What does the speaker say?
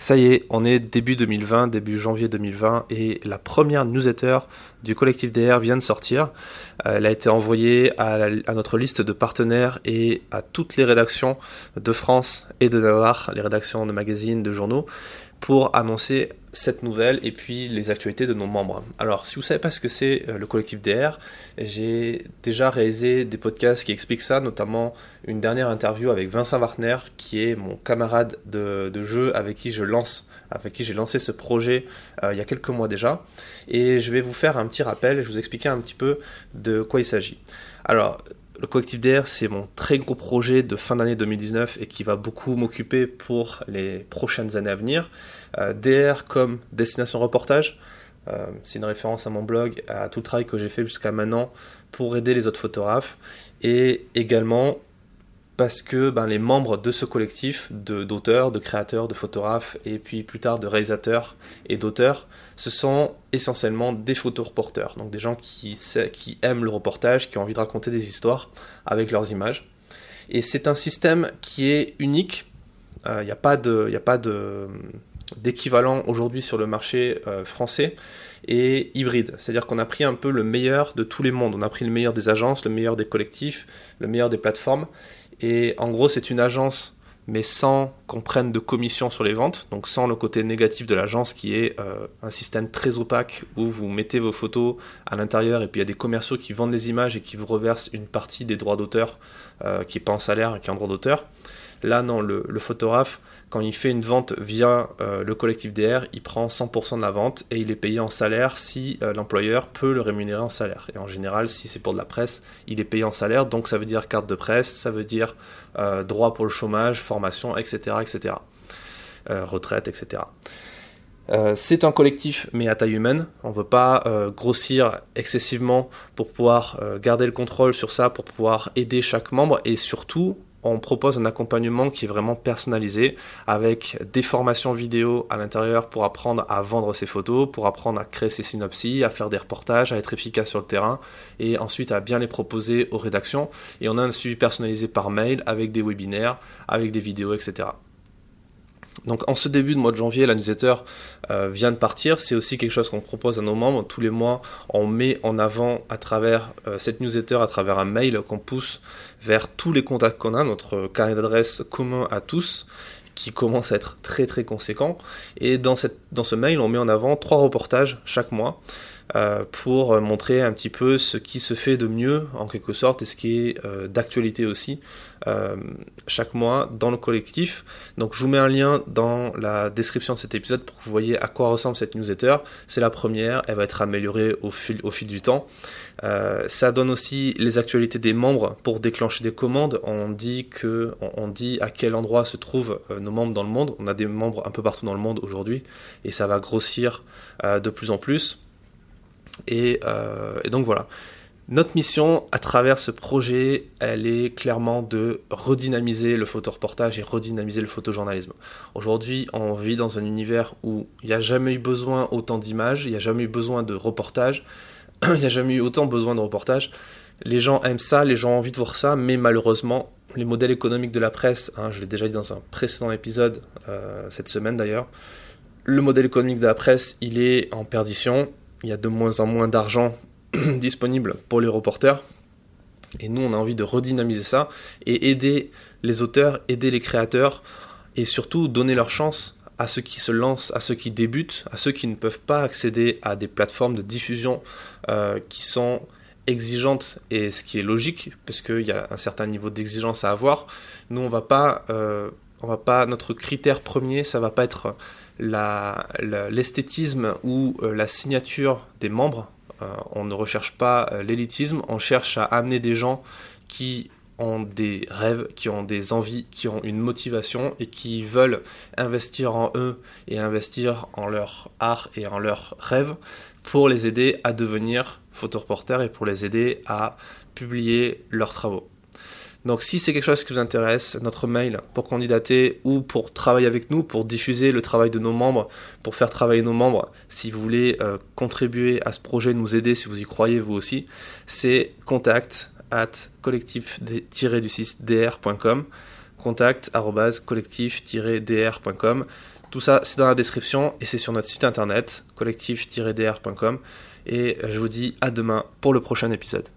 Ça y est, on est début 2020, début janvier 2020, et la première newsletter du collectif DR vient de sortir. Euh, elle a été envoyée à, notre liste de partenaires et à toutes les rédactions de France et de Navarre, les rédactions de magazines, de journaux, pour annoncer cette nouvelle et puis les actualités de nos membres. Alors, si vous ne savez pas ce que c'est euh, le collectif DR, j'ai déjà réalisé des podcasts qui expliquent ça, notamment une dernière interview avec Vincent Wartner, qui est mon camarade de, jeu avec qui j'ai lancé ce projet euh, il y a quelques mois déjà. Et je vais vous faire un petit rappel je vous expliquer un petit peu de quoi il s'agit. Alors, le collectif DR, c'est mon très gros projet de fin d'année 2019 et qui va beaucoup m'occuper pour les prochaines années à venir. Euh, DR comme destination reportage, euh, c'est une référence à mon blog, à tout le travail que j'ai fait jusqu'à maintenant pour aider les autres photographes et également parce que ben, les membres de ce collectif d'auteurs, de, créateurs, de photographes et puis plus tard de réalisateurs et d'auteurs, ce sont essentiellement des photoreporters, donc des gens qui, aiment le reportage, qui ont envie de raconter des histoires avec leurs images. Et c'est un système qui est unique. Il euh, n'y a pas de, de d'équivalent aujourd'hui sur le marché euh, français et hybride. C'est-à-dire qu'on a pris un peu le meilleur de tous les mondes. On a pris le meilleur des agences, le meilleur des collectifs, le meilleur des plateformes et en gros, c'est une agence, mais sans qu'on prenne de commission sur les ventes, donc sans le côté négatif de l'agence qui est euh, un système très opaque où vous mettez vos photos à l'intérieur et puis il y a des commerciaux qui vendent des images et qui vous reversent une partie des droits d'auteur euh, qui n'est pas en salaire et qui est en droit d'auteur. Là, non, le, photographe, quand il fait une vente via euh, le collectif DR, il prend 100% de la vente et il est payé en salaire si euh, l'employeur peut le rémunérer en salaire. Et en général, si c'est pour de la presse, il est payé en salaire, donc ça veut dire carte de presse, ça veut dire euh, droit pour le chômage, formation, etc., etc., retraite, etc. c'est un collectif mais à taille humaine. On ne veut pas grossir excessivement pour pouvoir garder le contrôle sur ça, pour pouvoir aider chaque membre et surtout on propose un accompagnement qui est vraiment personnalisé avec des formations vidéo à l'intérieur pour apprendre à vendre ses photos, pour apprendre à créer ses synopsis, à faire des reportages, à être efficace sur le terrain et ensuite à bien les proposer aux rédactions. Et on a un suivi personnalisé par mail avec des webinaires, avec des vidéos, etc. Donc en ce début de mois de janvier, la newsletter euh, vient de partir. C'est aussi quelque chose qu'on propose à nos membres. Tous les mois, on met en avant à travers euh, cette newsletter, à travers un mail qu'on pousse vers tous les contacts qu'on a, notre carnet d'adresse commun à tous qui commence à être très très conséquent. Et dans, ce mail, on met en avant trois reportages chaque mois. Euh, pour montrer un petit peu ce qui se fait de mieux en quelque sorte et ce qui est euh, d'actualité aussi euh, chaque mois dans le collectif. Donc je vous mets un lien dans la description de cet épisode pour que vous voyez à quoi ressemble cette newsletter. C'est la première, elle va être améliorée au fil, du temps. ça donne aussi les actualités des membres pour déclencher des commandes. On dit que on, dit à quel endroit se trouvent nos membres dans le monde. On a des membres un peu partout dans le monde aujourd'hui et ça va grossir de plus en plus. Euh, et, donc voilà. Notre mission à travers ce projet, elle est clairement de redynamiser le photoreportage et redynamiser le photojournalisme. Aujourd'hui, on vit dans un univers où il n'y a jamais eu besoin autant d'images, il n'y a jamais eu besoin de reportages, il n'y a jamais eu autant besoin de reportages. Les gens aiment ça, les gens ont envie de voir ça, mais malheureusement, les modèles économiques de la presse, hein, je l'ai déjà dit dans un précédent épisode, euh, cette semaine d'ailleurs, le modèle économique de la presse, il est en perdition il y a de moins en moins d'argent disponible pour les reporters. Et nous, on a envie de redynamiser ça et aider les auteurs, aider les créateurs et surtout donner leur chance à ceux qui se lancent, à ceux qui débutent, à ceux qui ne peuvent pas accéder à des plateformes de diffusion euh, qui sont exigeantes et ce qui est logique parce qu'il y a un certain niveau d'exigence à avoir. Nous, on va euh, on va pas, notre critère premier, ça va pas être l'esthétisme ou euh, la signature des membres. Euh, on ne recherche pas euh, l'élitisme, on cherche à amener des gens qui ont des rêves, qui ont des envies, qui ont une motivation et qui veulent investir en eux et investir en leur art et en leurs rêves pour les aider à devenir photoreporters et pour les aider à publier leurs travaux. Donc si c'est quelque chose qui vous intéresse, notre mail pour candidater ou pour travailler avec nous, pour diffuser le travail de nos membres, pour faire travailler nos membres, si vous voulez euh, contribuer à ce projet, nous aider, si vous y croyez vous aussi, c'est contact at collectif-du6dr.com contact collectif-dr.com Tout ça, c'est dans la description et c'est sur notre site internet collectif-dr.com. Et je vous dis à demain pour le prochain épisode.